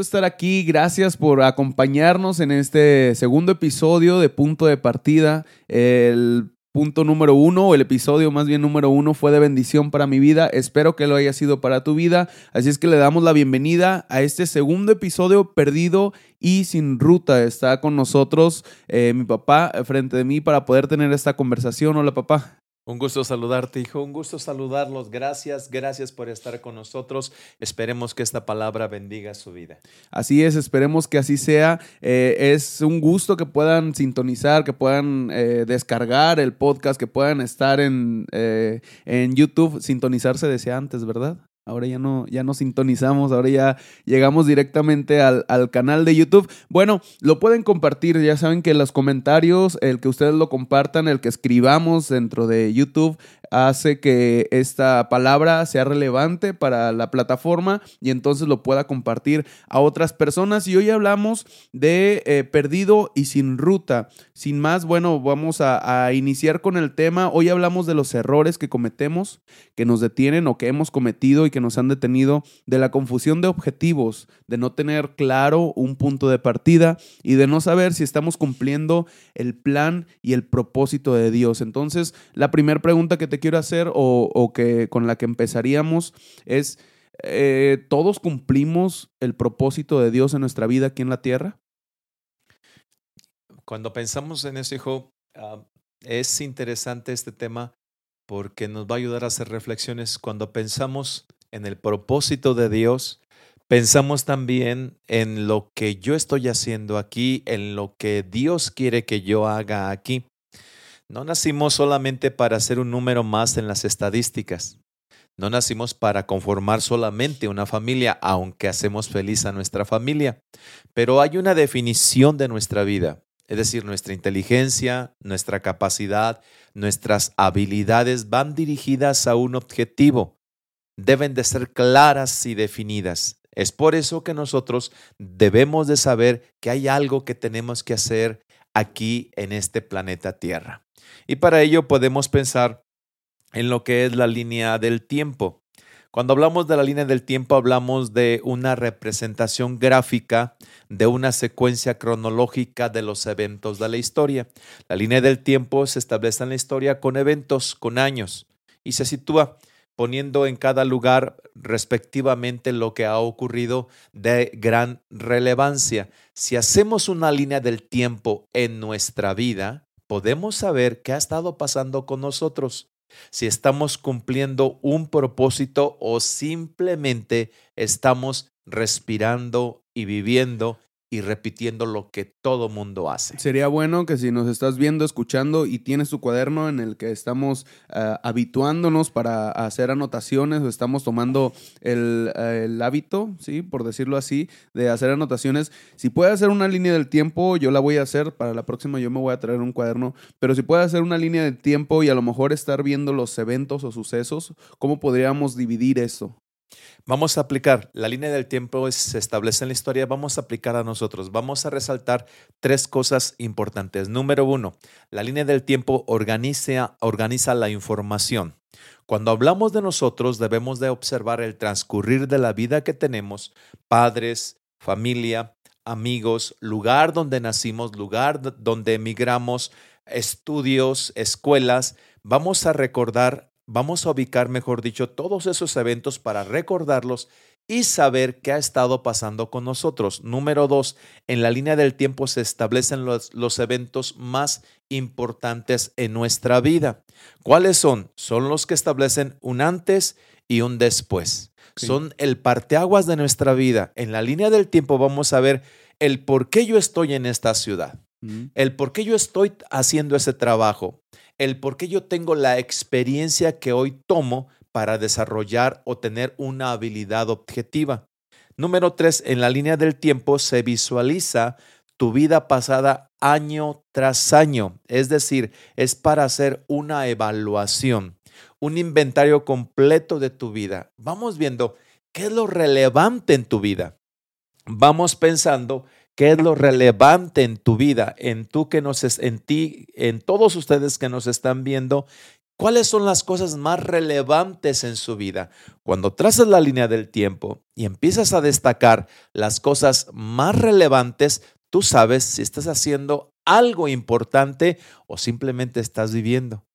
Estar aquí. Gracias por acompañarnos en este segundo episodio de Punto de Partida. El punto número uno, o el episodio más bien número uno, fue de bendición para mi vida. Espero que lo haya sido para tu vida. Así es que le damos la bienvenida a este segundo episodio perdido y sin ruta. Está con nosotros eh, mi papá frente de mí para poder tener esta conversación. Hola papá. Un gusto saludarte, hijo. Un gusto saludarlos. Gracias, gracias por estar con nosotros. Esperemos que esta palabra bendiga su vida. Así es, esperemos que así sea. Eh, es un gusto que puedan sintonizar, que puedan eh, descargar el podcast, que puedan estar en, eh, en YouTube. Sintonizarse desde antes, ¿verdad? Ahora ya no, ya sintonizamos, ahora ya llegamos directamente al, al, canal de YouTube. Bueno, lo pueden compartir, ya saben que los comentarios, el que ustedes lo compartan, el que escribamos dentro de YouTube, hace que esta palabra sea relevante para la plataforma y entonces lo pueda compartir a otras personas. Y hoy hablamos de eh, perdido y sin ruta. Sin más, bueno, vamos a, a iniciar con el tema. Hoy hablamos de los errores que cometemos, que nos detienen o que hemos cometido y que nos han detenido, de la confusión de objetivos, de no tener claro un punto de partida y de no saber si estamos cumpliendo el plan y el propósito de Dios. Entonces, la primera pregunta que te quiero hacer o, que con la que empezaríamos es, eh, ¿todos cumplimos el propósito de Dios en nuestra vida aquí en la tierra? Cuando pensamos en eso, hijo, ah, es interesante este tema porque nos va a ayudar a hacer reflexiones. Cuando pensamos en el propósito de Dios, pensamos también en lo que yo estoy haciendo aquí, en lo que Dios quiere que yo haga aquí. No nacimos solamente para ser un número más en las estadísticas. No nacimos para conformar solamente una familia, aunque hacemos feliz a nuestra familia. Pero hay una definición de nuestra vida, es decir, nuestra inteligencia, nuestra capacidad, nuestras habilidades van dirigidas a un objetivo. Deben de ser claras y definidas. Es por eso que nosotros debemos de saber que hay algo que tenemos que hacer aquí en este planeta Tierra. Y para ello podemos pensar en lo que es la línea del tiempo. Cuando hablamos de la línea del tiempo, hablamos de una representación gráfica de una secuencia cronológica de los eventos de la historia. La línea del tiempo se establece en la historia con eventos, con años, y se sitúa poniendo en cada lugar respectivamente lo que ha ocurrido de gran relevancia. Si hacemos una línea del tiempo en nuestra vida, podemos saber qué ha estado pasando con nosotros, si estamos cumpliendo un propósito o simplemente estamos respirando y viviendo y repitiendo lo que todo mundo hace. Sería bueno que si nos estás viendo, escuchando y tienes tu cuaderno en el que estamos uh, habituándonos para hacer anotaciones o estamos tomando el, el, hábito, ¿sí? por decirlo así, de hacer anotaciones. Si puede hacer una línea del tiempo, yo la voy a hacer. Para la próxima yo me voy a traer un cuaderno. Pero si puede hacer una línea del tiempo y a lo mejor estar viendo los eventos o sucesos, ¿cómo podríamos dividir eso? Vamos a aplicar, la línea del tiempo se establece en la historia, vamos a aplicar a nosotros. Vamos a resaltar tres cosas importantes. Número uno, la línea del tiempo organiza, organiza la información. Cuando hablamos de nosotros, debemos de observar el transcurrir de la vida que tenemos, padres, familia, amigos, lugar donde nacimos, lugar donde emigramos, estudios, escuelas. Vamos a recordar vamos a ubicar, mejor dicho, todos esos eventos para recordarlos y saber qué ha estado pasando con nosotros. Número dos, en la línea del tiempo se establecen los, los, eventos más importantes en nuestra vida. ¿Cuáles son? Son los que establecen un antes y un después. Sí. Son el parteaguas de nuestra vida. En la línea del tiempo vamos a ver el por qué yo estoy en esta ciudad, mm. el por qué yo estoy haciendo ese trabajo, el por qué yo tengo la experiencia que hoy tomo para desarrollar o tener una habilidad objetiva. Número tres, en la línea del tiempo se visualiza tu vida pasada año tras año, es decir, es para hacer una evaluación, un inventario completo de tu vida. Vamos viendo qué es lo relevante en tu vida. Vamos pensando ¿Qué es lo relevante en tu vida? En tú que nos en ti, en todos ustedes que nos están viendo, ¿Cuáles son las cosas más relevantes en su vida? Cuando trazas la línea del tiempo y empiezas a destacar las cosas más relevantes, tú sabes si estás haciendo algo importante o simplemente estás viviendo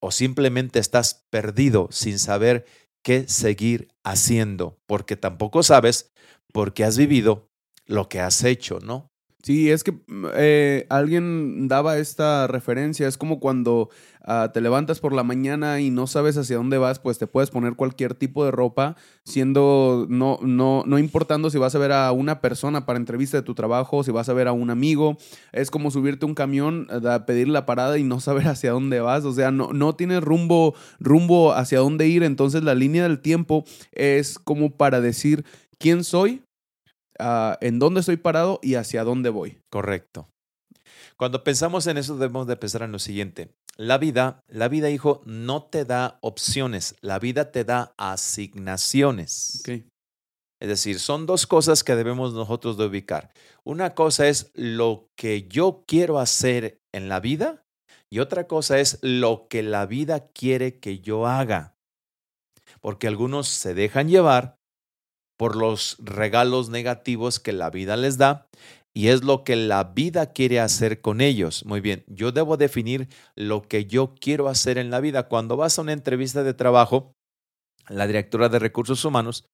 o simplemente estás perdido sin saber qué seguir haciendo, porque tampoco sabes por qué has vivido lo que has hecho, ¿no? Sí, es que mm, eh, alguien daba esta referencia, es como cuando ah, te levantas por la mañana y no sabes hacia dónde vas, pues te puedes poner cualquier tipo de ropa, siendo, no, no, no importando si vas a ver a una persona para entrevista de tu trabajo, si vas a ver a un amigo, es como subirte un camión, eh, a pedir la parada y no saber hacia dónde vas, o sea, no, no tienes rumbo, rumbo hacia dónde ir, entonces la línea del tiempo es como para decir quién soy, Ah, en dónde estoy parado y hacia dónde voy. Correcto. Cuando pensamos en eso debemos de pensar en lo siguiente. La vida, la vida, hijo, no te da opciones, la vida te da asignaciones. Es decir, son dos cosas que debemos nosotros de ubicar. Una cosa es lo que yo quiero hacer en la vida y otra cosa es lo que la vida quiere que yo haga. Porque algunos se dejan llevar por los regalos negativos que la vida les da y es lo que la vida quiere hacer con ellos. Muy bien, yo debo definir lo que yo quiero hacer en la vida. Cuando vas a una entrevista de trabajo, la directora de recursos humanos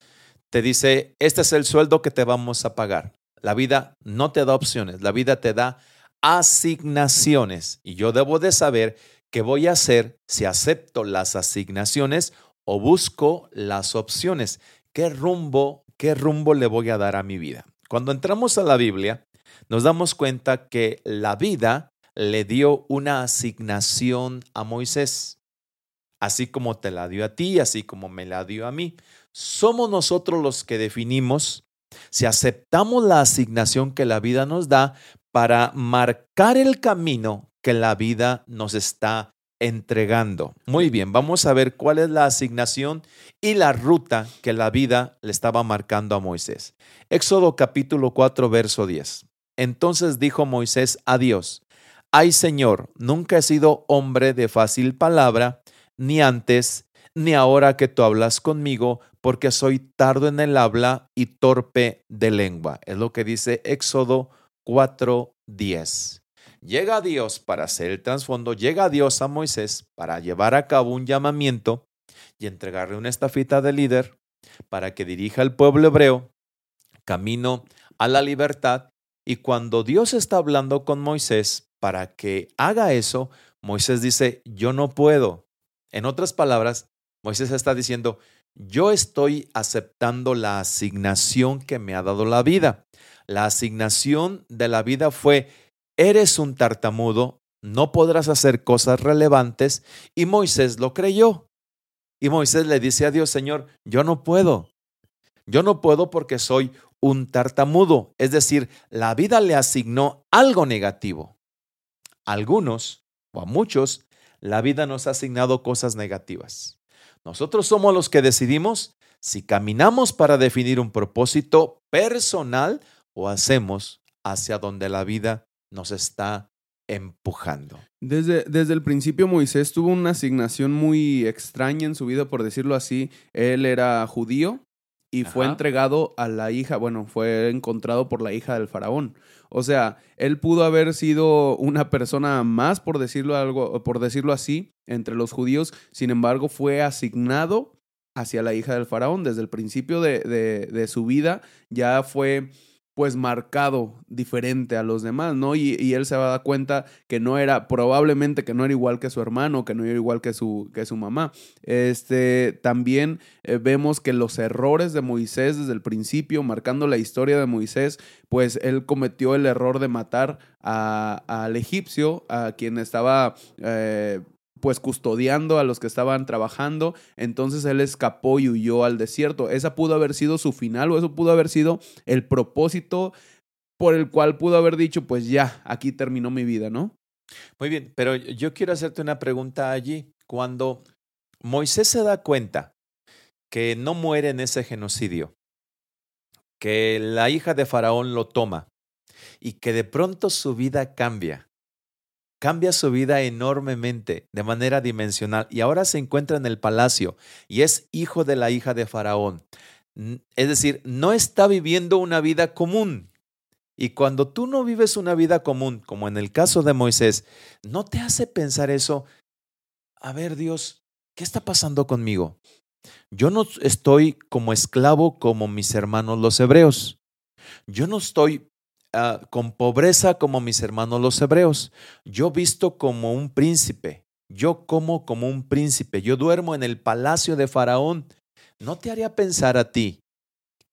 te dice, este es el sueldo que te vamos a pagar. La vida no te da opciones, la vida te da asignaciones y yo debo de saber qué voy a hacer si acepto las asignaciones o busco las opciones. ¿Qué rumbo, qué rumbo le voy a dar a mi vida? Cuando entramos a la Biblia, nos damos cuenta que la vida le dio una asignación a Moisés, así como te la dio a ti, así como me la dio a mí. Somos nosotros los que definimos si aceptamos la asignación que la vida nos da para marcar el camino que la vida nos está entregando. Muy bien, vamos a ver cuál es la asignación y la ruta que la vida le estaba marcando a Moisés. Éxodo capítulo 4, verso 10. Entonces dijo Moisés a Dios, ay Señor, nunca he sido hombre de fácil palabra, ni antes, ni ahora que tú hablas conmigo, porque soy tardo en el habla y torpe de lengua. Es lo que dice Éxodo 4, 10. Llega Dios para hacer el trasfondo, llega Dios a Moisés para llevar a cabo un llamamiento y entregarle una estafita de líder para que dirija al pueblo hebreo camino a la libertad. Y cuando Dios está hablando con Moisés para que haga eso, Moisés dice, yo no puedo. En otras palabras, Moisés está diciendo, yo estoy aceptando la asignación que me ha dado la vida. La asignación de la vida fue, eres un tartamudo, no podrás hacer cosas relevantes. Y Moisés lo creyó. Y Moisés le dice a Dios, Señor, yo no puedo. Yo no puedo porque soy un tartamudo. Es decir, la vida le asignó algo negativo. A algunos o a muchos, la vida nos ha asignado cosas negativas. Nosotros somos los que decidimos si caminamos para definir un propósito personal o hacemos hacia donde la vida nos está empujando. Desde, desde, el principio Moisés tuvo una asignación muy extraña en su vida, por decirlo así. Él era judío y fue entregado a la hija, bueno, fue encontrado por la hija del faraón. O sea, él pudo haber sido una persona más, por decirlo, algo, por decirlo así, entre los judíos. Sin embargo, fue asignado hacia la hija del faraón. Desde el principio de, de su vida ya fue pues marcado diferente a los demás, ¿no? Y, él se va a dar cuenta que no era, probablemente que no era igual que su hermano, que no era igual que su, que su mamá. Este, también eh, vemos que los errores de Moisés desde el principio, marcando la historia de Moisés, pues él cometió el error de matar al egipcio, a quien estaba eh, pues custodiando a los que estaban trabajando, entonces él escapó y huyó al desierto. Esa pudo haber sido su final o eso pudo haber sido el propósito por el cual pudo haber dicho, pues ya, aquí terminó mi vida, ¿no? Muy bien, pero yo quiero hacerte una pregunta allí. Cuando Moisés se da cuenta que no muere en ese genocidio, que la hija de Faraón lo toma y que de pronto su vida cambia, cambia su vida enormemente, de manera dimensional, y ahora se encuentra en el palacio y es hijo de la hija de Faraón. Es decir, no está viviendo una vida común. Y cuando tú no vives una vida común, como en el caso de Moisés, ¿no te hace pensar eso? A ver, Dios, ¿qué está pasando conmigo? Yo no estoy como esclavo como mis hermanos los hebreos. Yo no estoy ah, con pobreza como mis hermanos los hebreos. Yo visto como un príncipe. Yo como como un príncipe. Yo duermo en el palacio de Faraón. ¿No te haría pensar a ti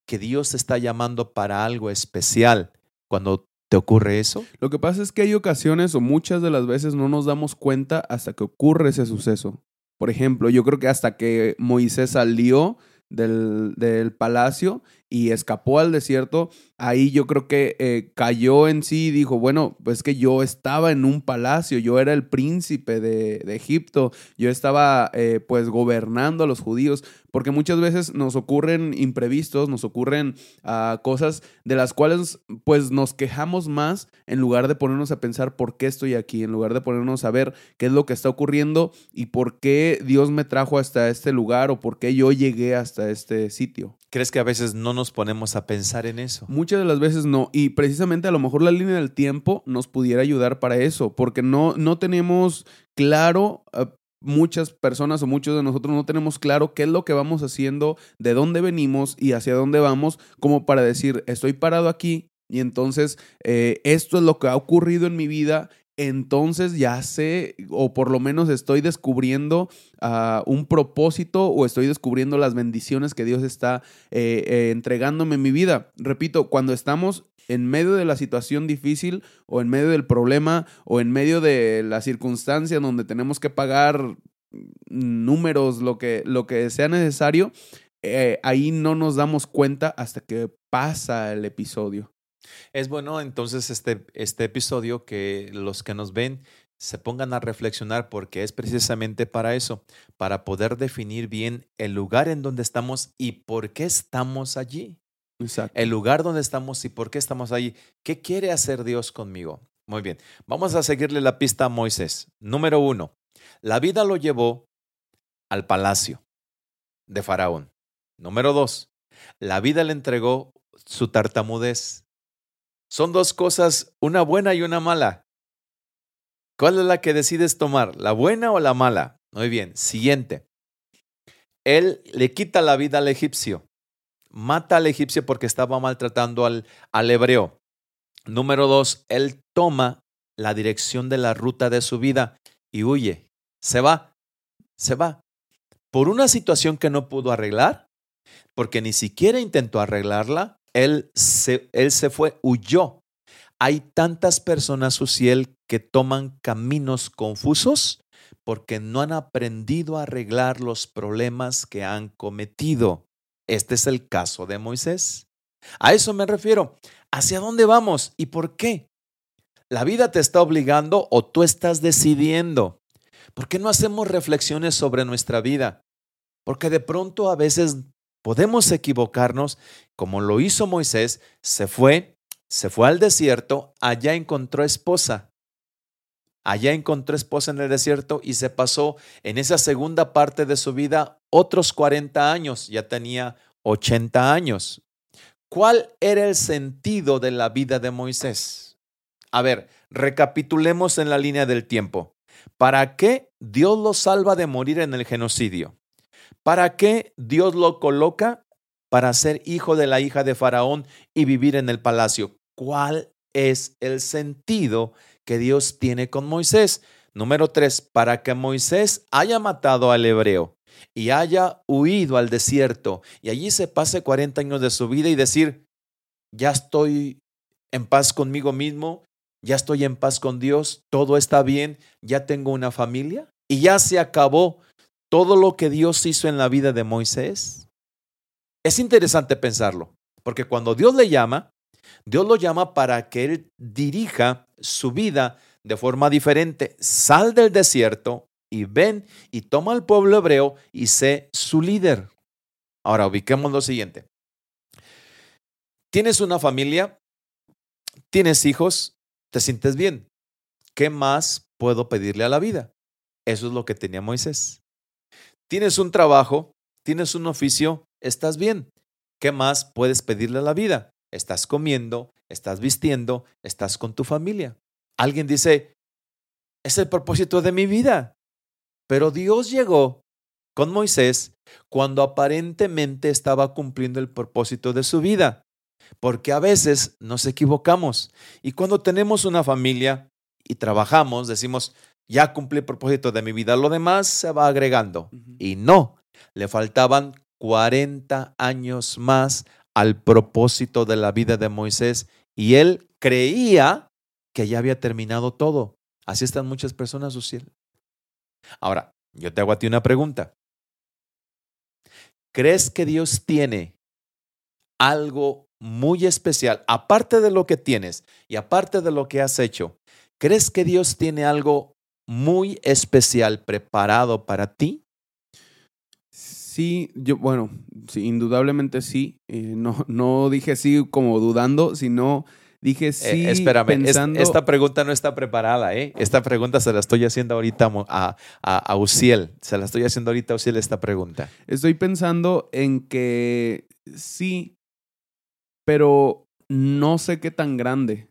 que Dios te está llamando para algo especial cuando te ocurre eso? Lo que pasa es que hay ocasiones o muchas de las veces no nos damos cuenta hasta que ocurre ese suceso. Por ejemplo, yo creo que hasta que Moisés salió del, del palacio y escapó al desierto, ahí yo creo que eh, cayó en sí y dijo, bueno, pues que yo estaba en un palacio, yo era el príncipe de, Egipto, yo estaba eh, pues gobernando a los judíos, porque muchas veces nos ocurren imprevistos, nos ocurren ah, cosas de las cuales pues nos quejamos más en lugar de ponernos a pensar por qué estoy aquí, en lugar de ponernos a ver qué es lo que está ocurriendo y por qué Dios me trajo hasta este lugar o por qué yo llegué hasta este sitio. ¿Crees que a veces no nos ponemos a pensar en eso? Muchas de las veces no. Y precisamente a lo mejor la línea del tiempo nos pudiera ayudar para eso, porque no, no tenemos claro, eh, muchas personas o muchos de nosotros no tenemos claro qué es lo que vamos haciendo, de dónde venimos y hacia dónde vamos, como para decir, estoy parado aquí y entonces eh, esto es lo que ha ocurrido en mi vida entonces ya sé, o por lo menos estoy descubriendo ah, un propósito o estoy descubriendo las bendiciones que Dios está eh, eh, entregándome en mi vida. Repito, cuando estamos en medio de la situación difícil o en medio del problema o en medio de la circunstancia donde tenemos que pagar números, lo que, lo que sea necesario, eh, ahí no nos damos cuenta hasta que pasa el episodio. Es bueno entonces este, este episodio que los que nos ven se pongan a reflexionar porque es precisamente para eso, para poder definir bien el lugar en donde estamos y por qué estamos allí. Exacto. El lugar donde estamos y por qué estamos allí. ¿Qué quiere hacer Dios conmigo? Muy bien, vamos a seguirle la pista a Moisés. Número uno, la vida lo llevó al palacio de Faraón. Número dos, la vida le entregó su tartamudez. Son dos cosas, una buena y una mala. ¿Cuál es la que decides tomar? ¿La buena o la mala? Muy bien, siguiente. Él le quita la vida al egipcio. Mata al egipcio porque estaba maltratando al, al hebreo. Número dos, él toma la dirección de la ruta de su vida y huye. Se va, se va. Por una situación que no pudo arreglar, porque ni siquiera intentó arreglarla, él se, él se fue, huyó. Hay tantas personas, Suciel, que toman caminos confusos porque no han aprendido a arreglar los problemas que han cometido. Este es el caso de Moisés. A eso me refiero. ¿Hacia dónde vamos y por qué? ¿La vida te está obligando o tú estás decidiendo? ¿Por qué no hacemos reflexiones sobre nuestra vida? Porque de pronto a veces podemos equivocarnos, como lo hizo Moisés, se fue, se fue al desierto, allá encontró esposa. Allá encontró esposa en el desierto y se pasó en esa segunda parte de su vida otros 40 años, ya tenía 80 años. ¿Cuál era el sentido de la vida de Moisés? A ver, recapitulemos en la línea del tiempo. ¿Para qué Dios lo salva de morir en el genocidio? ¿Para qué Dios lo coloca? Para ser hijo de la hija de Faraón y vivir en el palacio. ¿Cuál es el sentido que Dios tiene con Moisés? Número tres, para que Moisés haya matado al hebreo y haya huido al desierto y allí se pase 40 años de su vida y decir, ya estoy en paz conmigo mismo, ya estoy en paz con Dios, todo está bien, ya tengo una familia y ya se acabó todo lo que Dios hizo en la vida de Moisés? Es interesante pensarlo, porque cuando Dios le llama, Dios lo llama para que él dirija su vida de forma diferente. Sal del desierto y ven y toma al pueblo hebreo y sé su líder. Ahora ubiquemos lo siguiente. Tienes una familia, tienes hijos, te sientes bien. ¿Qué más puedo pedirle a la vida? Eso es lo que tenía Moisés. Tienes un trabajo, tienes un oficio, estás bien. ¿Qué más puedes pedirle a la vida? Estás comiendo, estás vistiendo, estás con tu familia. Alguien dice, es el propósito de mi vida. Pero Dios llegó con Moisés cuando aparentemente estaba cumpliendo el propósito de su vida. Porque a veces nos equivocamos y cuando tenemos una familia y trabajamos, decimos, ya cumplí el propósito de mi vida, lo demás se va agregando. Y no, le faltaban 40 años más al propósito de la vida de Moisés y él creía que ya había terminado todo. Así están muchas personas, cielo. Ahora, yo te hago a ti una pregunta. ¿Crees que Dios tiene algo muy especial, aparte de lo que tienes y aparte de lo que has hecho? ¿Crees que Dios tiene algo muy especial preparado para ti? Sí, yo, bueno, sí, indudablemente sí. Eh, no, no dije sí como dudando, sino dije eh, sí. espérame, pensando... esta pregunta no está preparada, ¿eh? Esta pregunta se la estoy haciendo ahorita a, a, a Uciel. Se la estoy haciendo ahorita a Uciel esta pregunta. Estoy pensando en que sí, pero no sé qué tan grande.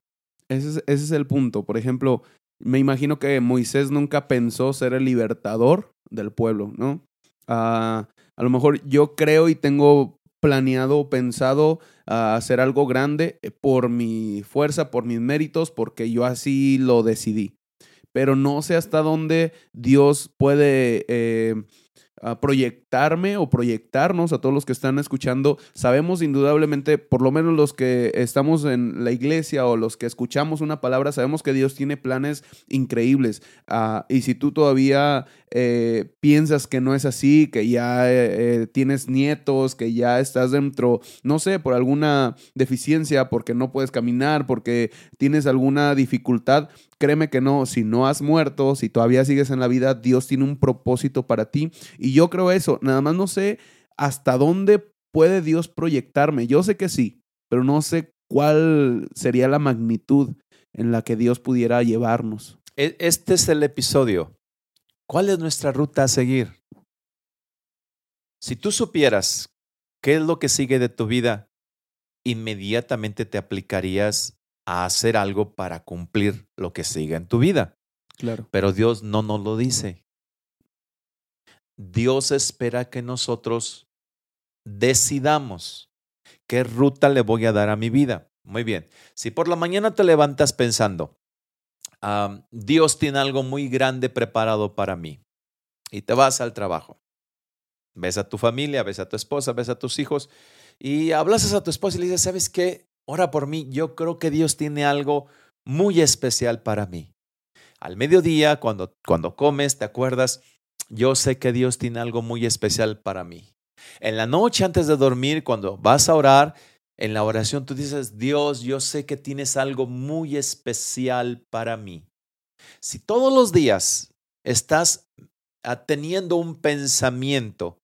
Ese es, ese es el punto. Por ejemplo, me imagino que Moisés nunca pensó ser el libertador del pueblo, ¿no? Ah, a lo mejor yo creo y tengo planeado o pensado ah, hacer algo grande por mi fuerza, por mis méritos, porque yo así lo decidí. Pero no sé hasta dónde Dios puede eh, a proyectarme o proyectarnos a todos los que están escuchando. Sabemos indudablemente, por lo menos los que estamos en la iglesia o los que escuchamos una palabra, sabemos que Dios tiene planes increíbles. Ah, y si tú todavía eh, piensas que no es así, que ya eh, eh, tienes nietos, que ya estás dentro, no sé, por alguna deficiencia, porque no puedes caminar, porque tienes alguna dificultad, créeme que no, si no has muerto, si todavía sigues en la vida, Dios tiene un propósito para ti. Y yo creo eso, nada más no sé hasta dónde puede Dios proyectarme. Yo sé que sí, pero no sé cuál sería la magnitud en la que Dios pudiera llevarnos. E, este es el episodio. ¿Cuál es nuestra ruta a seguir? Si tú supieras qué es lo que sigue de tu vida, inmediatamente te aplicarías a hacer algo para cumplir lo que sigue en tu vida. Claro. Pero Dios no nos lo dice. Dios espera que nosotros decidamos qué ruta le voy a dar a mi vida. Muy bien. Si por la mañana te levantas pensando, Dios tiene algo muy grande preparado para mí, y te vas al trabajo, ves a tu familia, ves a tu esposa, ves a tus hijos, y hablas a tu esposa y le dices, ¿sabes qué? Ora por mí, yo creo que Dios tiene algo muy especial para mí. Al mediodía, cuando, cuando comes, te acuerdas, yo sé que Dios tiene algo muy especial para mí. En la noche antes de dormir, cuando vas a orar, en la oración tú dices, Dios, yo sé que tienes algo muy especial para mí. Si todos los días estás teniendo un pensamiento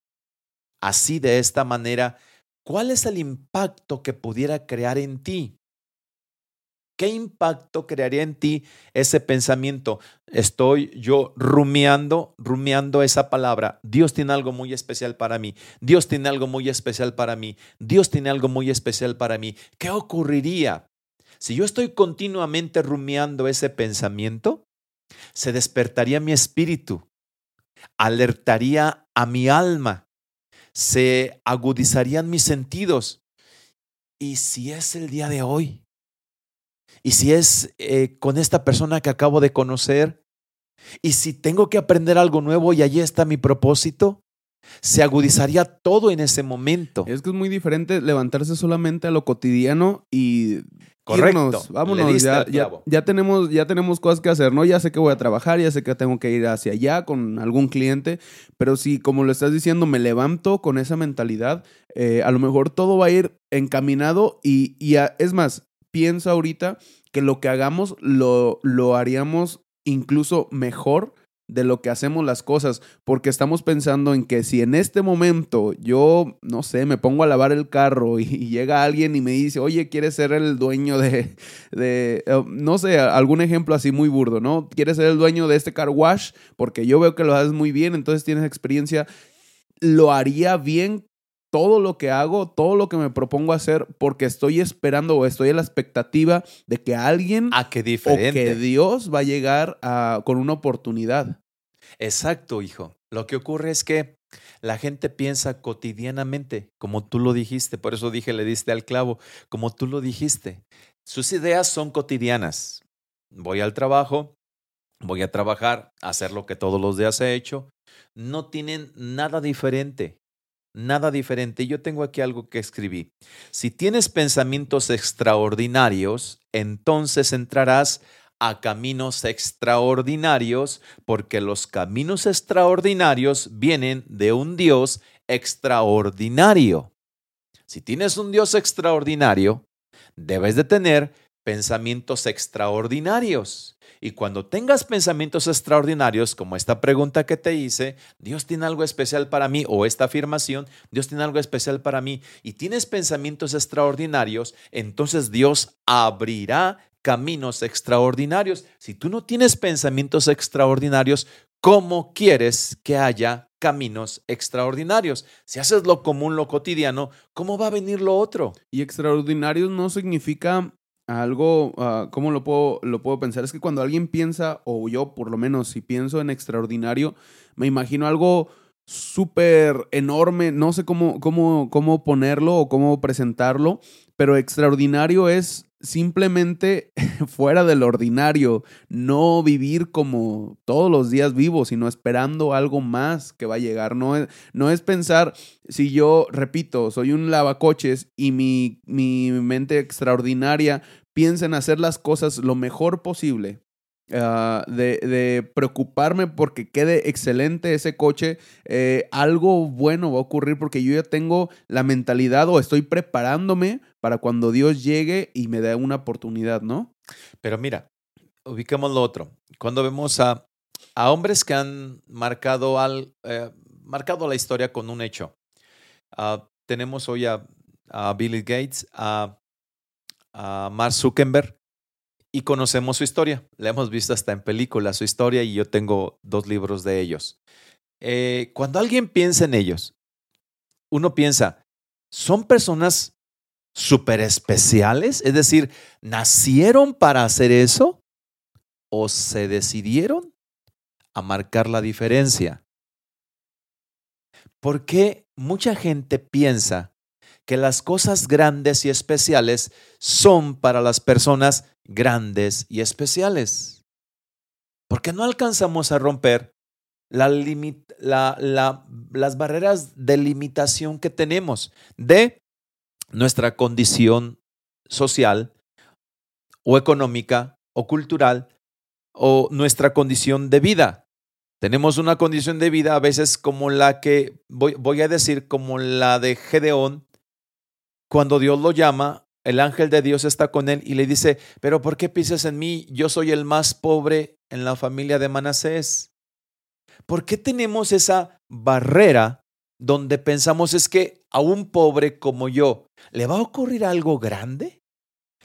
así de esta manera, ¿cuál es el impacto que pudiera crear en ti? ¿Qué impacto crearía en ti ese pensamiento? Estoy yo rumiando, rumiando esa palabra. Dios tiene algo muy especial para mí. Dios tiene algo muy especial para mí. Dios tiene algo muy especial para mí. ¿Qué ocurriría si yo estoy continuamente rumiando ese pensamiento? Se despertaría mi espíritu, alertaría a mi alma, se agudizarían mis sentidos. Y si es el día de hoy, y si es eh, con esta persona que acabo de conocer, y si tengo que aprender algo nuevo y allí está mi propósito, se agudizaría todo en ese momento. Es que es muy diferente levantarse solamente a lo cotidiano y Correcto. vámonos, ya, ya, tenemos, ya tenemos cosas que hacer, ¿no? Ya sé que voy a trabajar, ya sé que tengo que ir hacia allá con algún cliente, pero si, como lo estás diciendo, me levanto con esa mentalidad, eh, a lo mejor todo va a ir encaminado y, y es más, pienso ahorita que lo que hagamos lo, lo haríamos incluso mejor de lo que hacemos las cosas, porque estamos pensando en que si en este momento yo, no sé, me pongo a lavar el carro y, llega alguien y me dice, oye, ¿quieres ser el dueño de, de, eh, no sé, algún ejemplo así muy burdo, ¿no? ¿Quieres ser el dueño de este car wash? Porque yo veo que lo haces muy bien, entonces tienes experiencia. Lo haría bien todo lo que hago, todo lo que me propongo hacer, porque estoy esperando o estoy en la expectativa de que alguien a ah, qué diferente. o que Dios va a llegar con una oportunidad. Exacto, hijo. Lo que ocurre es que la gente piensa cotidianamente, como tú lo dijiste, por eso dije, le diste al clavo, como tú lo dijiste. Sus ideas son cotidianas. Voy al trabajo, voy a trabajar, hacer lo que todos los días he hecho. No tienen nada diferente nada diferente. Yo tengo aquí algo que escribí. Si tienes pensamientos extraordinarios, entonces entrarás a caminos extraordinarios, porque los caminos extraordinarios vienen de un Dios extraordinario. Si tienes un Dios extraordinario, debes de tener pensamientos extraordinarios. Y cuando tengas pensamientos extraordinarios, como esta pregunta que te hice, Dios tiene algo especial para mí, o esta afirmación, Dios tiene algo especial para mí, y tienes pensamientos extraordinarios, entonces Dios abrirá caminos extraordinarios. Si tú no tienes pensamientos extraordinarios, ¿cómo quieres que haya caminos extraordinarios? Si haces lo común, lo cotidiano, ¿cómo va a venir lo otro? Y extraordinarios no significa algo, ¿cómo lo puedo, lo puedo pensar? Es que cuando alguien piensa, o yo por lo menos, si pienso en extraordinario, me imagino algo súper enorme, no sé cómo, cómo, cómo ponerlo o cómo presentarlo, pero extraordinario es simplemente fuera del ordinario, no vivir como todos los días vivo, sino esperando algo más que va a llegar. No es, no es pensar, si yo, repito, soy un lavacoches y mi, mi mente extraordinaria piensa en hacer las cosas lo mejor posible Ah, de, preocuparme porque quede excelente ese coche, eh, algo bueno va a ocurrir porque yo ya tengo la mentalidad o estoy preparándome para cuando Dios llegue y me dé una oportunidad, ¿no? Pero mira, ubiquemos lo otro. Cuando vemos a, a hombres que han marcado, al, eh, marcado la historia con un hecho, ah, tenemos hoy a, a Billy Gates, a, a Mark Zuckerberg, y conocemos su historia. La hemos visto hasta en películas su historia y yo tengo dos libros de ellos. Eh, cuando alguien piensa en ellos, uno piensa, ¿son personas súper especiales? Es decir, ¿nacieron para hacer eso? ¿O se decidieron a marcar la diferencia? ¿Por qué mucha gente piensa que las cosas grandes y especiales son para las personas grandes y especiales. Porque no alcanzamos a romper las barreras de limitación que tenemos de nuestra condición social o económica o cultural o nuestra condición de vida. Tenemos una condición de vida a veces como la que, voy, voy a decir, como la de Gedeón, cuando Dios lo llama el ángel de Dios está con él y le dice, pero ¿por qué piensas en mí? Yo soy el más pobre en la familia de Manasés. ¿Por qué tenemos esa barrera donde pensamos es que a un pobre como yo le va a ocurrir algo grande?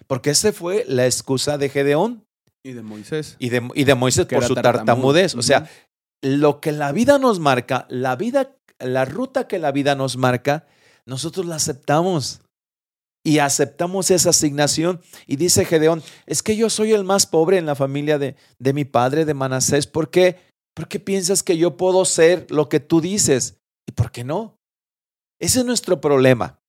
Porque esa fue la excusa de Gedeón. Y de Moisés. Y de, y de Moisés por su tartamudez. O sea, lo que la vida nos marca, la vida, la ruta que la vida nos marca, nosotros la aceptamos y aceptamos esa asignación. Y dice Gedeón, es que yo soy el más pobre en la familia de, de mi padre, de Manasés. ¿Por qué? Porque piensas que yo puedo ser lo que tú dices. ¿Y por qué no? Ese es nuestro problema.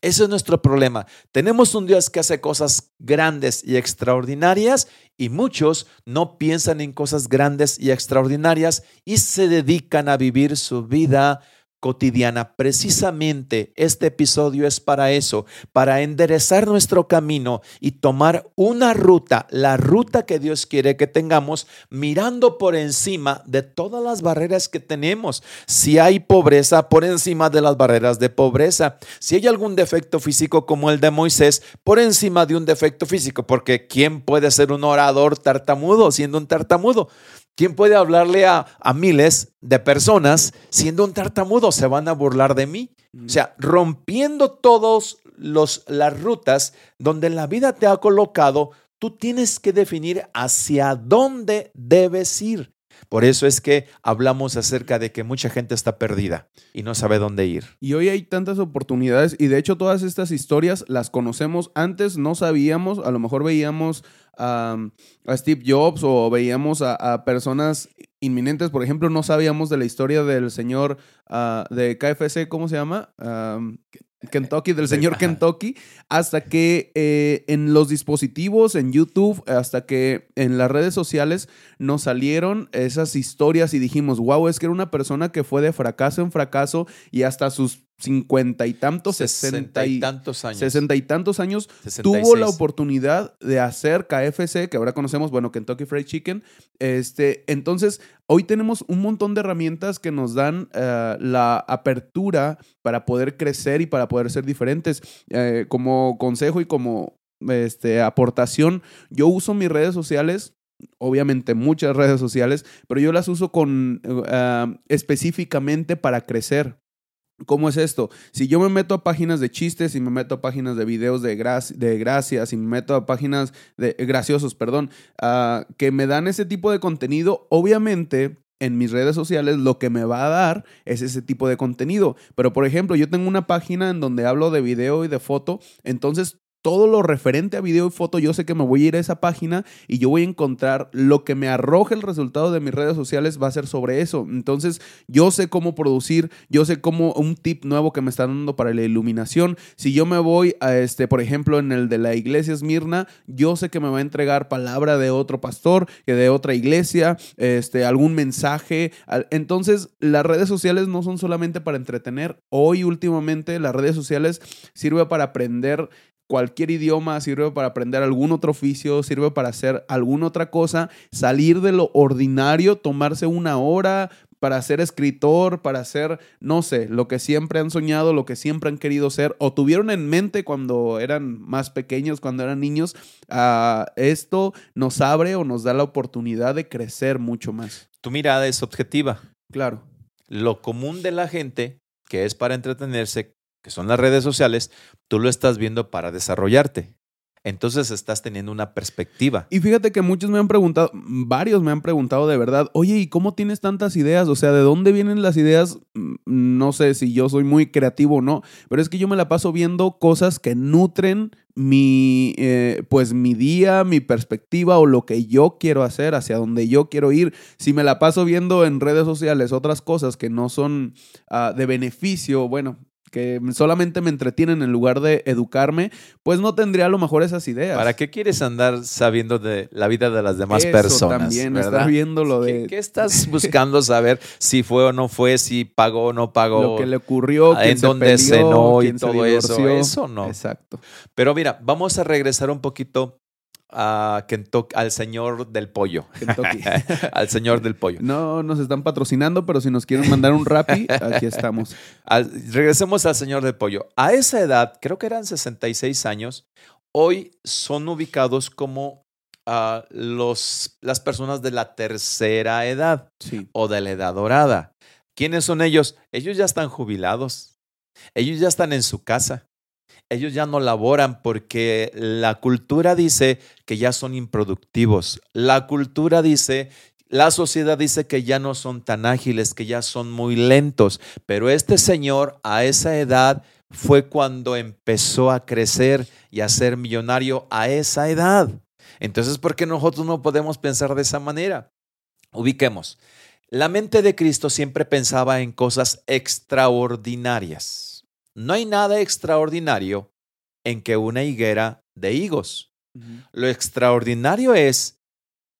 Ese es nuestro problema. Tenemos un Dios que hace cosas grandes y extraordinarias y muchos no piensan en cosas grandes y extraordinarias y se dedican a vivir su vida cotidiana. Precisamente este episodio es para eso, para enderezar nuestro camino y tomar una ruta, la ruta que Dios quiere que tengamos, mirando por encima de todas las barreras que tenemos. Si hay pobreza, por encima de las barreras de pobreza. Si hay algún defecto físico como el de Moisés, por encima de un defecto físico, porque ¿quién puede ser un orador tartamudo siendo un tartamudo? ¿Quién puede hablarle a, a miles de personas siendo un tartamudo? Se van a burlar de mí. O sea, rompiendo todos los, las rutas donde la vida te ha colocado, tú tienes que definir hacia dónde debes ir. Por eso es que hablamos acerca de que mucha gente está perdida y no sabe dónde ir. Y hoy hay tantas oportunidades y de hecho todas estas historias las conocemos. Antes no sabíamos, a lo mejor veíamos a, Steve Jobs o veíamos a, personas inminentes. Por ejemplo, no sabíamos de la historia del señor ah, de KFC, ¿cómo se llama? Kentucky, del señor Kentucky, hasta que eh, en los dispositivos, en YouTube, hasta que en las redes sociales nos salieron esas historias y dijimos, wow, es que era una persona que fue de fracaso en fracaso y hasta sus cincuenta y tantos, sesenta y tantos años. Sesenta y tantos años tuvo la oportunidad de hacer KFC, que ahora conocemos, bueno, Kentucky Fried Chicken. Este, entonces, hoy tenemos un montón de herramientas que nos dan eh, la apertura para poder crecer y para poder ser diferentes. Eh, como consejo y como este, aportación, yo uso mis redes sociales obviamente muchas redes sociales, pero yo las uso con eh, específicamente para crecer. ¿Cómo es esto? Si yo me meto a páginas de chistes y me meto a páginas de videos de, de gracias y me meto a páginas de eh, graciosos, perdón, ah, que me dan ese tipo de contenido, obviamente en mis redes sociales lo que me va a dar es ese tipo de contenido. Pero por ejemplo, yo tengo una página en donde hablo de video y de foto, entonces todo lo referente a video y foto, yo sé que me voy a ir a esa página y yo voy a encontrar lo que me arroje el resultado de mis redes sociales va a ser sobre eso. Entonces, yo sé cómo producir, yo sé cómo un tip nuevo que me están dando para la iluminación. Si yo me voy a este, por ejemplo, en el de la iglesia Esmirna, yo sé que me va a entregar palabra de otro pastor, de otra iglesia, este, algún mensaje. Entonces, las redes sociales no son solamente para entretener. Hoy, últimamente, las redes sociales sirven para aprender cualquier idioma, sirve para aprender algún otro oficio, sirve para hacer alguna otra cosa, salir de lo ordinario, tomarse una hora para ser escritor, para ser, no sé, lo que siempre han soñado, lo que siempre han querido ser o tuvieron en mente cuando eran más pequeños, cuando eran niños, uh, esto nos abre o nos da la oportunidad de crecer mucho más. Tu mirada es objetiva. Claro. Lo común de la gente, que es para entretenerse, que son las redes sociales, tú lo estás viendo para desarrollarte. Entonces estás teniendo una perspectiva. Y fíjate que muchos me han preguntado, varios me han preguntado de verdad, oye, ¿y cómo tienes tantas ideas? O sea, ¿de dónde vienen las ideas? Mm, no sé si yo soy muy creativo o no, pero es que yo me la paso viendo cosas que nutren mi, eh, pues mi día, mi perspectiva o lo que yo quiero hacer, hacia donde yo quiero ir. Si me la paso viendo en redes sociales otras cosas que no son ah, de beneficio, bueno, que solamente me entretienen en lugar de educarme, pues no tendría a lo mejor esas ideas. ¿Para qué quieres andar sabiendo de la vida de las demás personas? También estar viendo lo de. ¿Qué, estás buscando saber si fue o no fue, si pagó o no pagó? Lo que le ocurrió, en dónde cenó y todo eso. Eso no. Exacto. Pero mira, vamos a regresar un poquito a Kentucky, al señor del pollo. al señor del pollo. No nos están patrocinando, pero si nos quieren mandar un rapi, aquí estamos. regresemos al señor del pollo. A esa edad, creo que eran 66 años, hoy son ubicados como uh, los, las personas de la tercera edad o de la edad dorada. ¿Quiénes son ellos? Ellos ya están jubilados. Ellos ya están en su casa ellos ya no laboran porque la cultura dice que ya son improductivos. La cultura dice, la sociedad dice que ya no son tan ágiles, que ya son muy lentos. Pero este señor a esa edad fue cuando empezó a crecer y a ser millonario a esa edad. Entonces, ¿por qué nosotros no podemos pensar de esa manera? Ubiquemos. La mente de Cristo siempre pensaba en cosas extraordinarias. No hay nada extraordinario en que una higuera de higos. Lo extraordinario es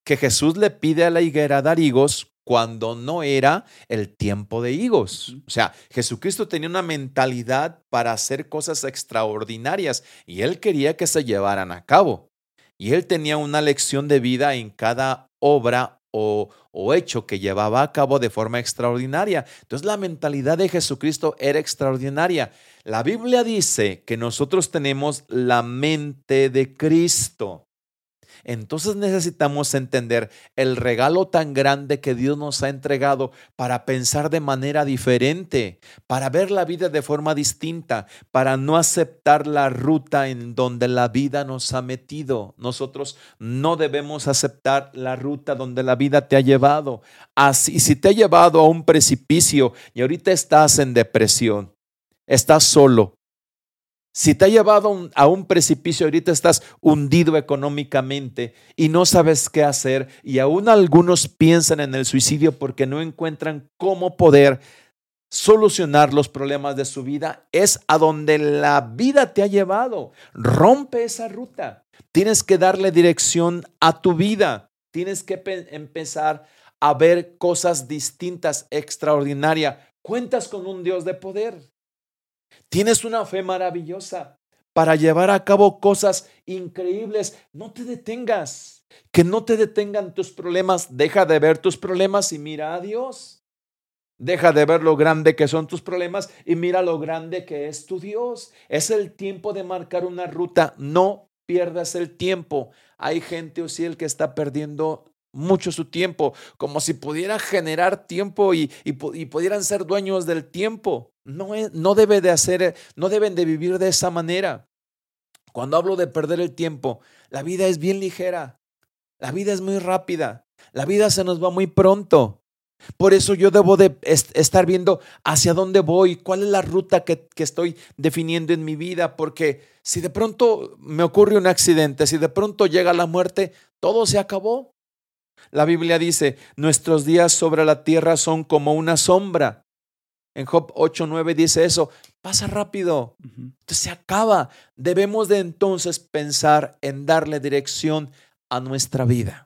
que Jesús le pide a la higuera dar higos cuando no era el tiempo de higos. O sea, Jesucristo tenía una mentalidad para hacer cosas extraordinarias y él quería que se llevaran a cabo. Y él tenía una lección de vida en cada obra o, hecho que llevaba a cabo de forma extraordinaria. Entonces la mentalidad de Jesucristo era extraordinaria. La Biblia dice que nosotros tenemos la mente de Cristo. Entonces necesitamos entender el regalo tan grande que Dios nos ha entregado para pensar de manera diferente, para ver la vida de forma distinta, para no aceptar la ruta en donde la vida nos ha metido. Nosotros no debemos aceptar la ruta donde la vida te ha llevado. Así, si te ha llevado a un precipicio y ahorita estás en depresión, estás solo, si te ha llevado a un precipicio, ahorita estás hundido económicamente y no sabes qué hacer y aún algunos piensan en el suicidio porque no encuentran cómo poder solucionar los problemas de su vida, es a donde la vida te ha llevado. Rompe esa ruta. Tienes que darle dirección a tu vida. Tienes que empezar a ver cosas distintas, extraordinarias. Cuentas con un Dios de poder. Tienes una fe maravillosa para llevar a cabo cosas increíbles. No te detengas. Que no te detengan tus problemas. Deja de ver tus problemas y mira a Dios. Deja de ver lo grande que son tus problemas y mira lo grande que es tu Dios. Es el tiempo de marcar una ruta. No pierdas el tiempo. Hay gente o si el que está perdiendo mucho su tiempo, como si pudiera generar tiempo y, pudieran ser dueños del tiempo. No, no debe de hacer, no deben de vivir de esa manera. Cuando hablo de perder el tiempo, la vida es bien ligera, la vida es muy rápida, la vida se nos va muy pronto. Por eso yo debo de estar viendo hacia dónde voy, cuál es la ruta que, que, estoy definiendo en mi vida, porque si de pronto me ocurre un accidente, si de pronto llega la muerte, todo se acabó. La Biblia dice, nuestros días sobre la tierra son como una sombra. En Job 8:9 dice eso, pasa rápido, se acaba. Debemos de entonces pensar en darle dirección a nuestra vida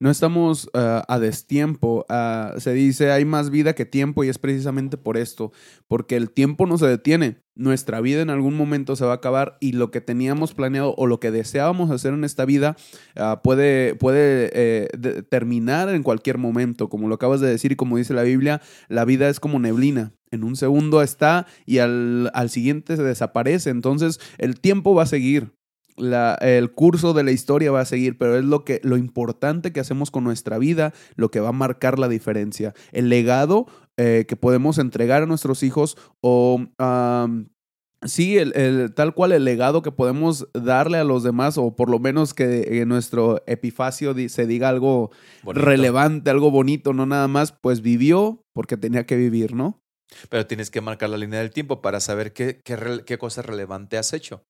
no estamos ah, a destiempo. Ah, se dice hay más vida que tiempo y es precisamente por esto, porque el tiempo no se detiene. Nuestra vida en algún momento se va a acabar y lo que teníamos planeado o lo que deseábamos hacer en esta vida ah, puede, puede eh, terminar en cualquier momento. Como lo acabas de decir y como dice la Biblia, la vida es como neblina. En un segundo está y al siguiente se desaparece. Entonces el tiempo va a seguir el curso de la historia va a seguir, pero es lo, que, lo importante que hacemos con nuestra vida, lo que va a marcar la diferencia. El legado eh, que podemos entregar a nuestros hijos o... Sí, el, tal cual el legado que podemos darle a los demás, o por lo menos que en nuestro epifacio se diga algo relevante, algo bonito, no nada más, pues vivió porque tenía que vivir, ¿no? Pero tienes que marcar la línea del tiempo para saber qué, qué, qué cosa relevante has hecho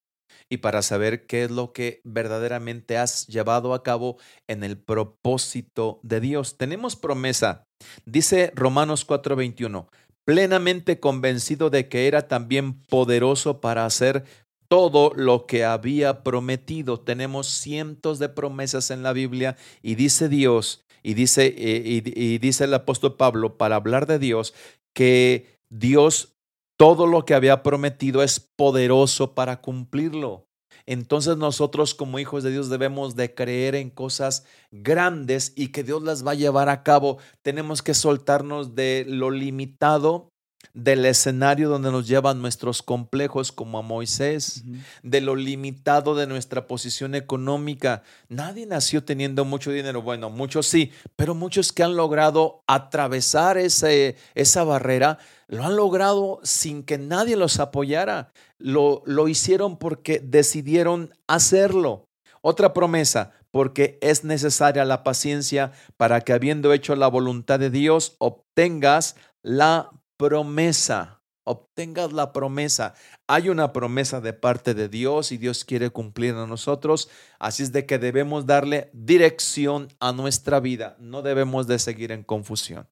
y para saber qué es lo que verdaderamente has llevado a cabo en el propósito de Dios. Tenemos promesa. Dice Romanos 4:21, plenamente convencido de que era también poderoso para hacer todo lo que había prometido. Tenemos cientos de promesas en la Biblia y dice Dios, y dice, eh, y, y dice el apóstol Pablo, para hablar de Dios, que Dios todo lo que había prometido es poderoso para cumplirlo. Entonces nosotros como hijos de Dios debemos de creer en cosas grandes y que Dios las va a llevar a cabo. Tenemos que soltarnos de lo limitado del escenario donde nos llevan nuestros complejos como a Moisés, de lo limitado de nuestra posición económica. Nadie nació teniendo mucho dinero, bueno, muchos sí, pero muchos que han logrado atravesar ese, esa barrera, lo han logrado sin que nadie los apoyara. Lo, lo hicieron porque decidieron hacerlo. Otra promesa, porque es necesaria la paciencia para que habiendo hecho la voluntad de Dios, obtengas la promesa, obtengas la promesa. Hay una promesa de parte de Dios y Dios quiere cumplir a nosotros. Así es de que debemos darle dirección a nuestra vida. No debemos de seguir en confusión.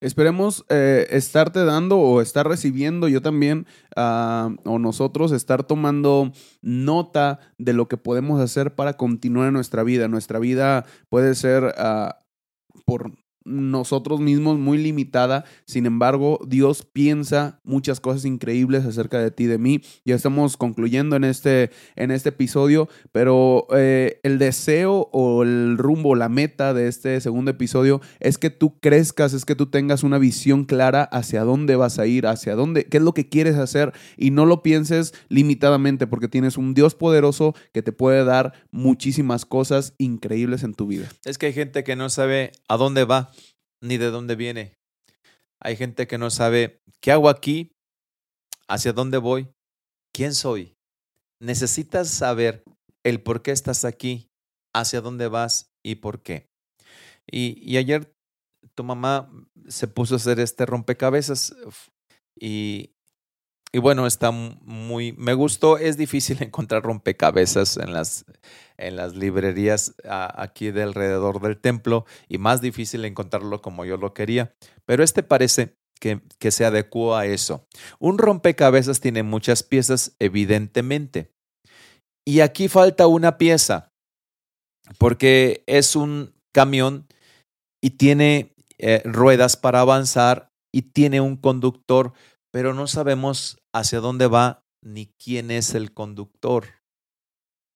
Esperemos eh, estarte dando o estar recibiendo yo también ah, o nosotros estar tomando nota de lo que podemos hacer para continuar nuestra vida. Nuestra vida puede ser ah, por nosotros mismos muy limitada. Sin embargo, Dios piensa muchas cosas increíbles acerca de ti, de mí. Ya estamos concluyendo en este, en este episodio, pero eh, el deseo o el rumbo, la meta de este segundo episodio es que tú crezcas, es que tú tengas una visión clara hacia dónde vas a ir, hacia dónde, qué es lo que quieres hacer y no lo pienses limitadamente porque tienes un Dios poderoso que te puede dar muchísimas cosas increíbles en tu vida. Es que hay gente que no sabe a dónde va ni de dónde viene. Hay gente que no sabe qué hago aquí, hacia dónde voy, quién soy. Necesitas saber el por qué estás aquí, hacia dónde vas y por qué. Y, y ayer tu mamá se puso a hacer este rompecabezas y, y bueno, está muy, me gustó, es difícil encontrar rompecabezas en las, en las librerías aquí de alrededor del templo y más difícil encontrarlo como yo lo quería, pero este parece que, que se adecuó a eso. Un rompecabezas tiene muchas piezas, evidentemente, y aquí falta una pieza, porque es un camión y tiene eh, ruedas para avanzar y tiene un conductor pero no sabemos hacia dónde va ni quién es el conductor.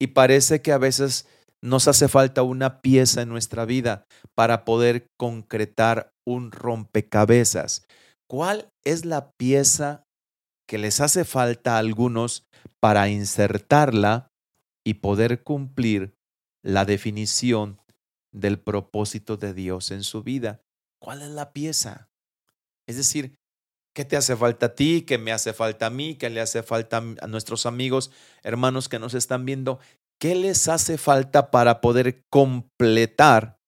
Y parece que a veces nos hace falta una pieza en nuestra vida para poder concretar un rompecabezas. ¿Cuál es la pieza que les hace falta a algunos para insertarla y poder cumplir la definición del propósito de Dios en su vida? ¿Cuál es la pieza? Es decir, ¿Qué te hace falta a ti? ¿Qué me hace falta a mí? ¿Qué le hace falta a nuestros amigos, hermanos que nos están viendo? ¿Qué les hace falta para poder completar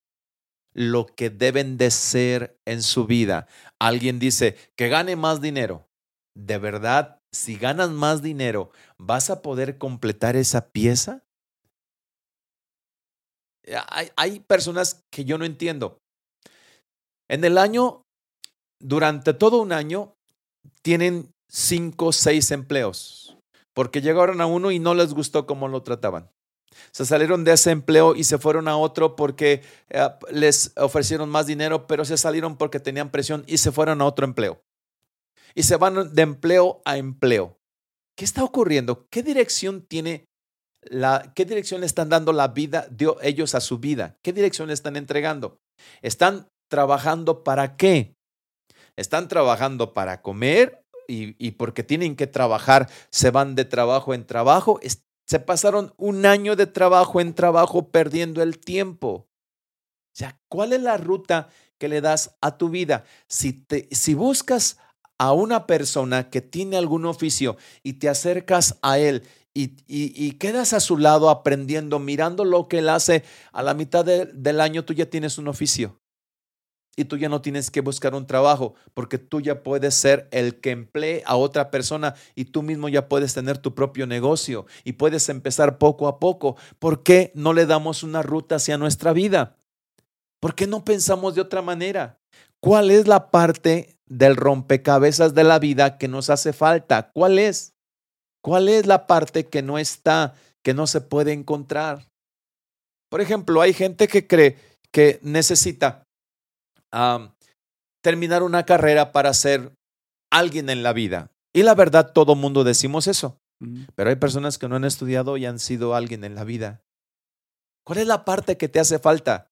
lo que deben de ser en su vida? Alguien dice que gane más dinero. ¿De verdad, si ganas más dinero, vas a poder completar esa pieza? Hay, hay personas que yo no entiendo. En el año, durante todo un año, tienen cinco o seis empleos, porque llegaron a uno y no les gustó cómo lo trataban. Se salieron de ese empleo y se fueron a otro porque eh, les ofrecieron más dinero, pero se salieron porque tenían presión y se fueron a otro empleo. Y se van de empleo a empleo. ¿Qué está ocurriendo? ¿Qué dirección tiene la, qué dirección le están dando la vida de ellos a su vida? ¿Qué dirección le están entregando? ¿Están trabajando para qué? Están trabajando para comer y, porque tienen que trabajar, se van de trabajo en trabajo. se pasaron un año de trabajo en trabajo perdiendo el tiempo. O sea, ¿cuál es la ruta que le das a tu vida? Si, te, si buscas a una persona que tiene algún oficio y te acercas a él y, y, quedas a su lado aprendiendo, mirando lo que él hace, a la mitad del año tú ya tienes un oficio y tú ya no tienes que buscar un trabajo porque tú ya puedes ser el que emplee a otra persona y tú mismo ya puedes tener tu propio negocio y puedes empezar poco a poco. ¿Por qué no le damos una ruta hacia nuestra vida? ¿Por qué no pensamos de otra manera? ¿Cuál es la parte del rompecabezas de la vida que nos hace falta? ¿Cuál es? ¿Cuál es la parte que no está, que no se puede encontrar? Por ejemplo, hay gente que cree que necesita terminar una carrera para ser alguien en la vida. Y la verdad, todo mundo decimos eso. Pero hay personas que no han estudiado y han sido alguien en la vida. ¿Cuál es la parte que te hace falta?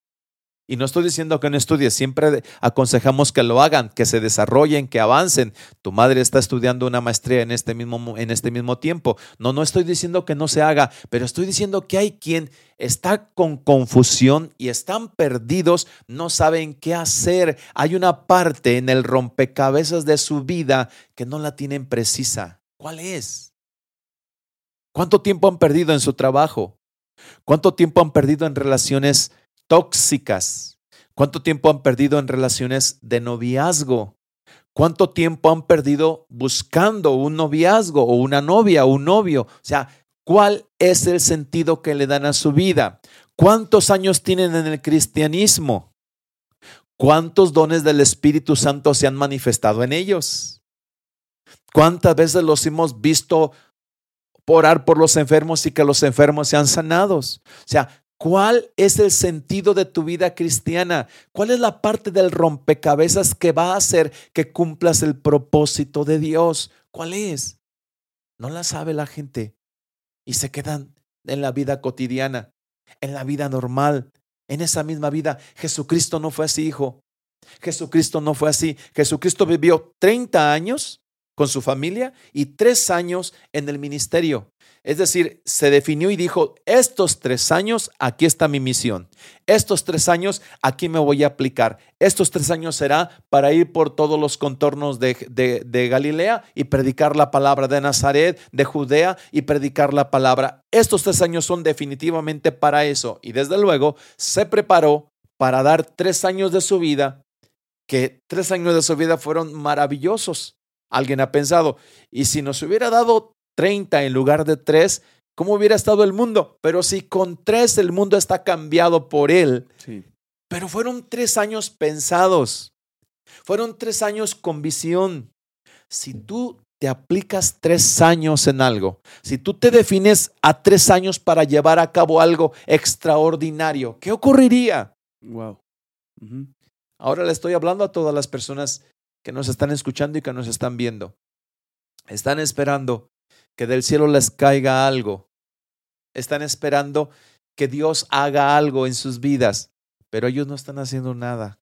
Y no estoy diciendo que no estudies, siempre aconsejamos que lo hagan, que se desarrollen, que avancen. Tu madre está estudiando una maestría en este mismo, en este mismo tiempo. No, no estoy diciendo que no se haga, pero estoy diciendo que hay quien está con confusión y están perdidos, no saben qué hacer. Hay una parte en el rompecabezas de su vida que no la tienen precisa. ¿Cuál es? ¿Cuánto tiempo han perdido en su trabajo? ¿Cuánto tiempo han perdido en relaciones tóxicas? ¿Cuánto tiempo han perdido en relaciones de noviazgo? ¿Cuánto tiempo han perdido buscando un noviazgo o una novia o un novio? O sea, ¿cuál es el sentido que le dan a su vida? ¿Cuántos años tienen en el cristianismo? ¿Cuántos dones del Espíritu Santo se han manifestado en ellos? ¿Cuántas veces los hemos visto orar por los enfermos y que los enfermos sean sanados? O sea, ¿Cuál es el sentido de tu vida cristiana? ¿Cuál es la parte del rompecabezas que va a hacer que cumplas el propósito de Dios? ¿Cuál es? No la sabe la gente y se quedan en la vida cotidiana, en la vida normal, en esa misma vida. Jesucristo no fue así, hijo. Jesucristo no fue así. Jesucristo vivió 30 años con su familia y tres años en el ministerio. Es decir, se definió y dijo, estos tres años, aquí está mi misión. Estos tres años, aquí me voy a aplicar. Estos tres años será para ir por todos los contornos de, de, Galilea y predicar la palabra de Nazaret, de Judea y predicar la palabra. Estos tres años son definitivamente para eso. Y desde luego se preparó para dar tres años de su vida, que tres años de su vida fueron maravillosos. Alguien ha pensado, y si nos hubiera dado 30 en lugar de 3, ¿cómo hubiera estado el mundo? Pero si con 3 el mundo está cambiado por él. Sí. Pero fueron tres años pensados. Fueron tres años con visión. Si tú te aplicas tres años en algo, si tú te defines a tres años para llevar a cabo algo extraordinario, ¿qué ocurriría? Wow. Ahora le estoy hablando a todas las personas que nos están escuchando y que nos están viendo. Están esperando que del cielo les caiga algo. Están esperando que Dios haga algo en sus vidas, pero ellos no están haciendo nada.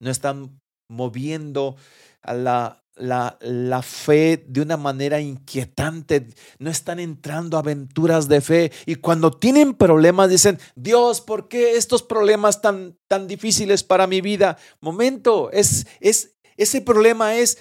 No están moviendo a la, la, la, fe de una manera inquietante, no están entrando a aventuras de fe y cuando tienen problemas dicen, Dios, ¿por qué estos problemas tan, tan difíciles para mi vida? Momento, es, es, ese problema es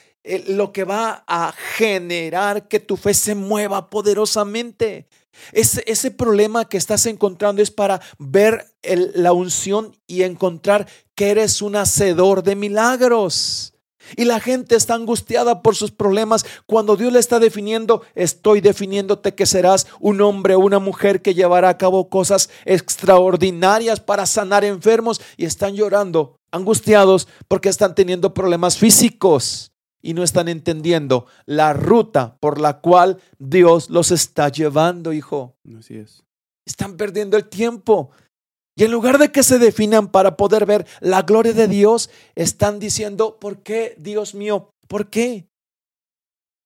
lo que va a generar que tu fe se mueva poderosamente. Ese, ese problema que estás encontrando es para ver la unción y encontrar que eres un hacedor de milagros. Y la gente está angustiada por sus problemas cuando Dios le está definiendo, estoy definiéndote que serás un hombre o una mujer que llevará a cabo cosas extraordinarias para sanar enfermos y están llorando, angustiados porque están teniendo problemas físicos y no están entendiendo la ruta por la cual Dios los está llevando, hijo. Así es. Están perdiendo el tiempo. Y en lugar de que se definan para poder ver la gloria de Dios, están diciendo, ¿por qué, Dios mío? ¿Por qué?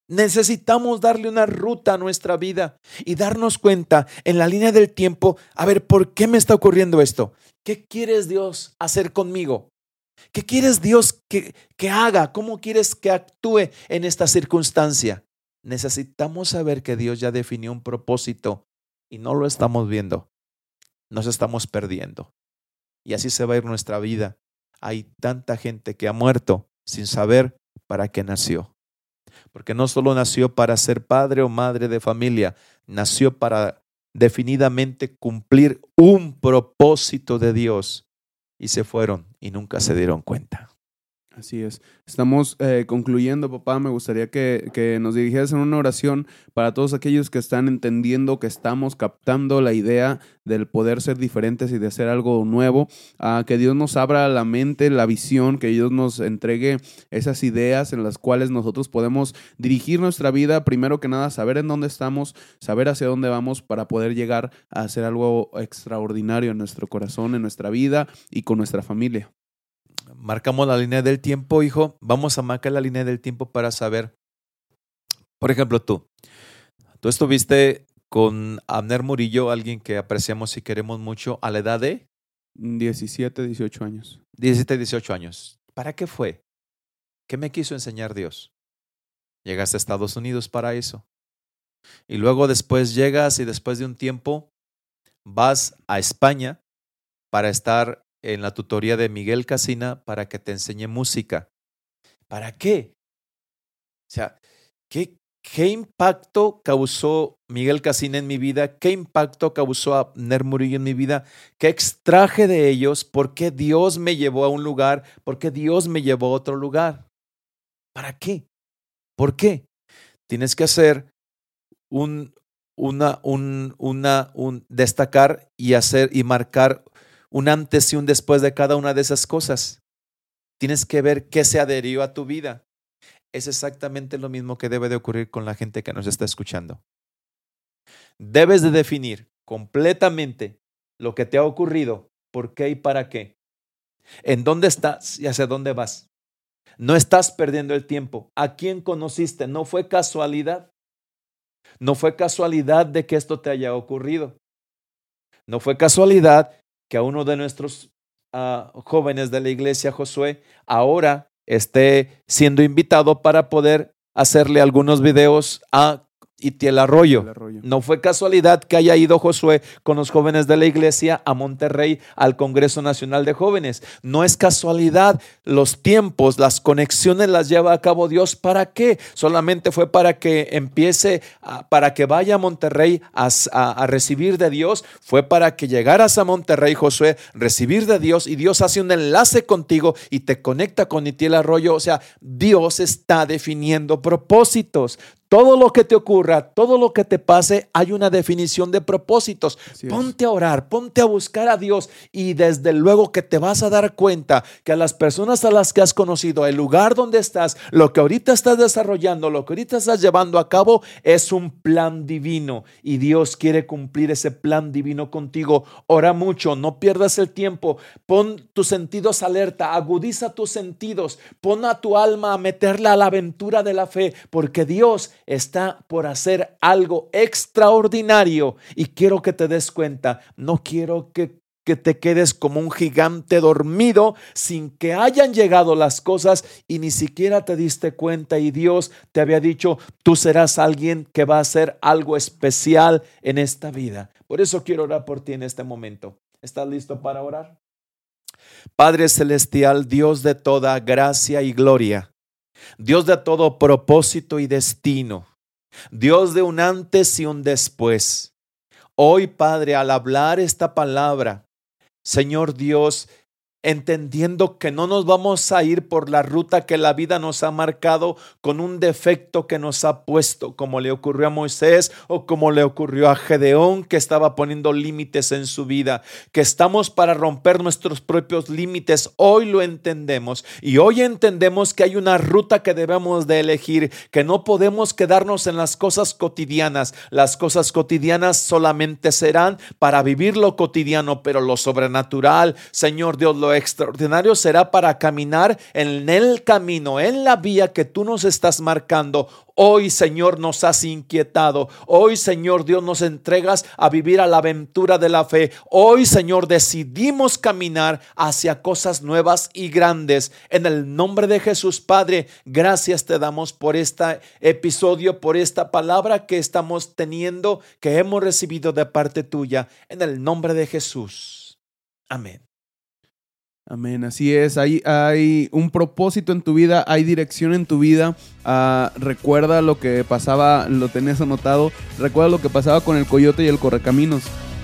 Necesitamos darle una ruta a nuestra vida y darnos cuenta en la línea del tiempo, a ver, ¿por qué me está ocurriendo esto? ¿Qué quieres Dios hacer conmigo? ¿Qué quieres Dios que, que haga? ¿Cómo quieres que actúe en esta circunstancia? Necesitamos saber que Dios ya definió un propósito y no lo estamos viendo nos estamos perdiendo. Y así se va a ir nuestra vida. Hay tanta gente que ha muerto sin saber para qué nació. Porque no solo nació para ser padre o madre de familia, nació para definidamente cumplir un propósito de Dios. Y se fueron y nunca se dieron cuenta. Así es. Estamos eh, concluyendo, papá. Me gustaría que, que, nos dirigieras en una oración para todos aquellos que están entendiendo que estamos captando la idea del poder ser diferentes y de hacer algo nuevo. a que Dios nos abra la mente, la visión, que Dios nos entregue esas ideas en las cuales nosotros podemos dirigir nuestra vida. Primero que nada, saber en dónde estamos, saber hacia dónde vamos para poder llegar a hacer algo extraordinario en nuestro corazón, en nuestra vida y con nuestra familia marcamos la línea del tiempo, hijo. Vamos a marcar la línea del tiempo para saber. Por ejemplo, tú. Tú estuviste con Abner Murillo, alguien que apreciamos y queremos mucho, a la edad de 17, 18 años. 17, 18 años. ¿Para qué fue? ¿Qué me quiso enseñar Dios? Llegaste a Estados Unidos para eso. Y luego después llegas y después de un tiempo vas a España para estar en la tutoría de Miguel Casina para que te enseñe música. ¿Para qué? O sea, ¿qué, qué impacto causó Miguel Casina en mi vida? ¿Qué impacto causó Abner Murillo en mi vida? ¿Qué extraje de ellos? ¿Por qué Dios me llevó a un lugar? ¿Por qué Dios me llevó a otro lugar? ¿Para qué? ¿Por qué? Tienes que hacer un, una, un, una, un destacar y hacer y marcar un antes y un después de cada una de esas cosas. Tienes que ver qué se adherió a tu vida. Es exactamente lo mismo que debe de ocurrir con la gente que nos está escuchando. Debes de definir completamente lo que te ha ocurrido, por qué y para qué. En dónde estás y hacia dónde vas. No estás perdiendo el tiempo. ¿A quién conociste? No fue casualidad. No fue casualidad de que esto te haya ocurrido. No fue casualidad que a uno de nuestros ah, jóvenes de la iglesia, Josué, ahora esté siendo invitado para poder hacerle algunos videos a Itiel Arroyo. Arroyo. No fue casualidad que haya ido Josué con los jóvenes de la iglesia a Monterrey al Congreso Nacional de Jóvenes. No es casualidad. Los tiempos, las conexiones las lleva a cabo Dios. ¿Para qué? Solamente fue para que empiece, para que vaya a Monterrey a, a, recibir de Dios. Fue para que llegaras a Monterrey, Josué, recibir de Dios y Dios hace un enlace contigo y te conecta con Itiel Arroyo. O sea, Dios está definiendo propósitos. Todo lo que te ocurra, todo lo que te pase, hay una definición de propósitos. ponte a orar, ponte a buscar a Dios y desde luego que te vas a dar cuenta que a las personas a las que has conocido, el lugar donde estás, lo que ahorita estás desarrollando, lo que ahorita estás llevando a cabo es un plan divino y Dios quiere cumplir ese plan divino contigo. Ora mucho, no pierdas el tiempo, pon tus sentidos alerta, agudiza tus sentidos, pon a tu alma a meterla a la aventura de la fe, porque Dios está por hacer algo extraordinario y quiero que te des cuenta, no quiero que que te quedes como un gigante dormido sin que hayan llegado las cosas y ni siquiera te diste cuenta y Dios te había dicho, tú serás alguien que va a hacer algo especial en esta vida. Por eso quiero orar por ti en este momento. ¿Estás listo para orar? Padre Celestial, Dios de toda gracia y gloria, Dios de todo propósito y destino, Dios de un antes y un después. Hoy, Padre, al hablar esta palabra, Señor Dios, entendiendo que no nos vamos a ir por la ruta que la vida nos ha marcado con un defecto que nos ha puesto, como le ocurrió a Moisés o como le ocurrió a Gedeón, que estaba poniendo límites en su vida, que estamos para romper nuestros propios límites. Hoy lo entendemos y hoy entendemos que hay una ruta que debemos de elegir, que no podemos quedarnos en las cosas cotidianas. Las cosas cotidianas solamente serán para vivir lo cotidiano, pero lo sobrenatural, Señor Dios, lo extraordinario será para caminar en el camino, en la vía que tú nos estás marcando. Hoy, Señor, nos has inquietado. Hoy, Señor Dios, nos entregas a vivir a la aventura de la fe. Hoy, Señor, decidimos caminar hacia cosas nuevas y grandes. En el nombre de Jesús, Padre, gracias te damos por este episodio, por esta palabra que estamos teniendo, que hemos recibido de parte tuya. En el nombre de Jesús. Amén. Amén, así es. Hay, hay un propósito en tu vida, hay dirección en tu vida. Ah, recuerda lo que pasaba, lo tenías anotado. Recuerda lo que pasaba con el coyote y el correcaminos.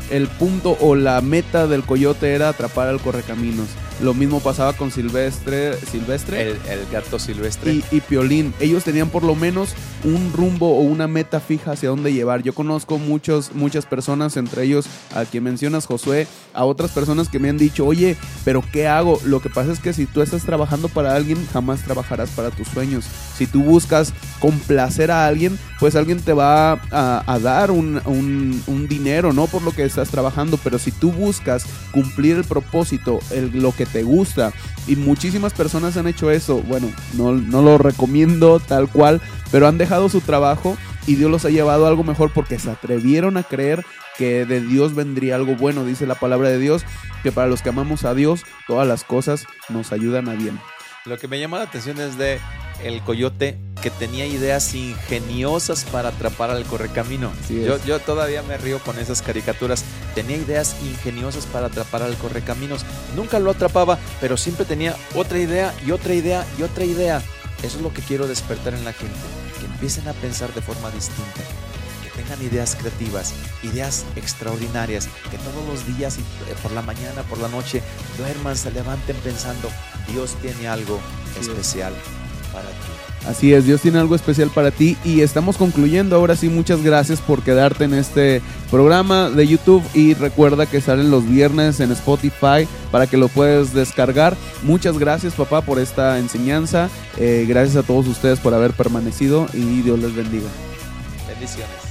El punto o la meta del coyote era atrapar al correcaminos. Lo mismo pasaba con Silvestre. Silvestre el, gato silvestre. Y, y, Piolín. Ellos tenían por lo menos un rumbo o una meta fija hacia dónde llevar. Yo conozco muchos, muchas personas, entre ellos a quien mencionas, Josué, a otras personas que me han dicho, oye, pero ¿qué hago? Lo que pasa es que si tú estás trabajando para alguien, jamás trabajarás para tus sueños. Si tú buscas complacer a alguien, pues alguien te va a, dar un, un, dinero, ¿no? Por lo que estás trabajando. Pero si tú buscas cumplir el propósito, el, lo que te gusta. Y muchísimas personas han hecho eso. Bueno, no, no lo recomiendo tal cual, pero han dejado su trabajo y Dios los ha llevado a algo mejor porque se atrevieron a creer que de Dios vendría algo bueno. Dice la palabra de Dios que para los que amamos a Dios, todas las cosas nos ayudan a bien. Lo que me llama la atención es de el coyote que tenía ideas ingeniosas para atrapar al correcamino. Yo, yo, todavía me río con esas caricaturas. Tenía ideas ingeniosas para atrapar al correcaminos. Nunca lo atrapaba, pero siempre tenía otra idea y otra idea y otra idea. Eso es lo que quiero despertar en la gente. Que empiecen a pensar de forma distinta tengan ideas creativas, ideas extraordinarias, que todos los días, eh, por la mañana, por la noche, duerman, se levanten pensando, Dios tiene algo especial para ti. Así es, Dios tiene algo especial para ti y estamos concluyendo. Ahora sí, muchas gracias por quedarte en este programa de YouTube y recuerda que salen los viernes en Spotify para que lo puedas descargar. Muchas gracias papá por esta enseñanza. Eh, gracias a todos ustedes por haber permanecido y Dios les bendiga. Bendiciones.